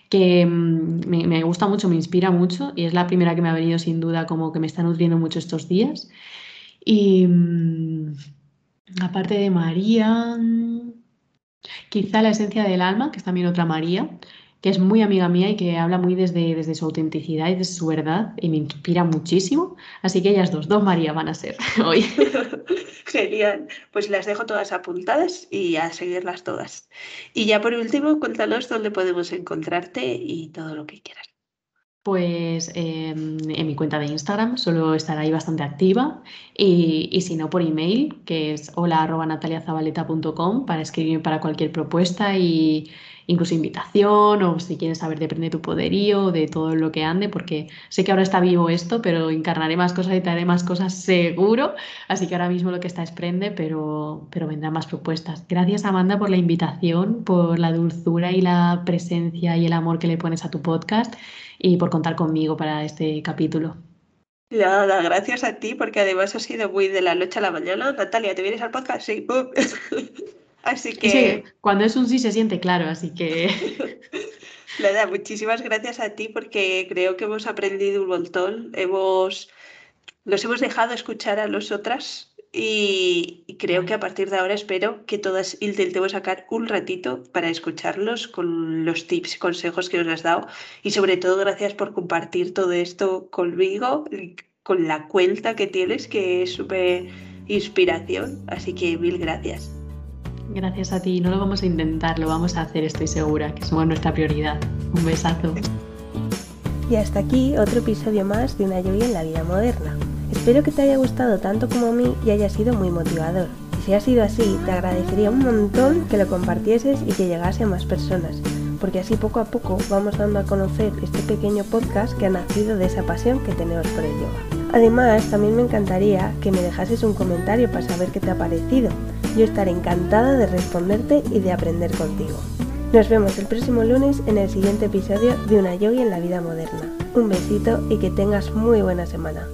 que mm, me, gusta mucho, me inspira mucho y es la primera que me ha venido sin duda como que me está nutriendo mucho estos días. Y mm, aparte de María, quizá la esencia del alma, que es también otra María, que es muy amiga mía y que habla muy desde, desde su autenticidad y desde su verdad y me inspira muchísimo. Así que ellas dos, dos María van a ser hoy. Genial, pues las dejo todas apuntadas y a seguirlas todas. Y ya por último, cuéntanos dónde podemos encontrarte y todo lo que quieras. Pues em, en mi cuenta de Instagram suelo estar ahí bastante activa. Y, si no por email, que es hola para escribirme para cualquier propuesta y, incluso invitación o si quieres saber de Prende tu Poderío, de todo lo que ande, porque sé que ahora está vivo esto, pero encarnaré más cosas y te haré más cosas seguro. Así que ahora mismo lo que está es Prende, pero, pero vendrán más propuestas. Gracias Amanda por la invitación, por la dulzura y la presencia y el amor que le pones a tu podcast y por contar conmigo para este capítulo. Nada, gracias a ti, porque además ha sido muy de la noche a la mañana. Natalia, ¿te vienes al podcast? Sí, así que... cuando es un sí se siente claro, así que... Nada, muchísimas gracias a ti porque creo que hemos aprendido un montón. Hemos... Nos hemos dejado escuchar a los otras y, creo que a partir de ahora espero que todas intentemos sacar un ratito para escucharlos con los tips y consejos que nos has dado. Y sobre todo, gracias por compartir todo esto conmigo, con la cuenta que tienes, que es súper inspiración. Así que mil gracias. Gracias a ti. No lo vamos a intentar, lo vamos a hacer, estoy segura, que somos nuestra prioridad. Un besazo. Y hasta aquí otro episodio más de una lluvia en la vida moderna. Espero que te haya gustado tanto como a mí y haya sido muy motivador. Y si ha sido así, te agradecería un montón que lo compartieses y que llegase a más personas, porque así poco a poco vamos dando a conocer este pequeño podcast que ha nacido de esa pasión que tenemos por el yoga. Además, también me encantaría que me dejases un comentario para saber qué te ha parecido. Yo estaré encantada de responderte y de aprender contigo. Nos vemos el próximo lunes en el siguiente episodio de Una Yogi en la vida moderna. Un besito y que tengas muy buena semana.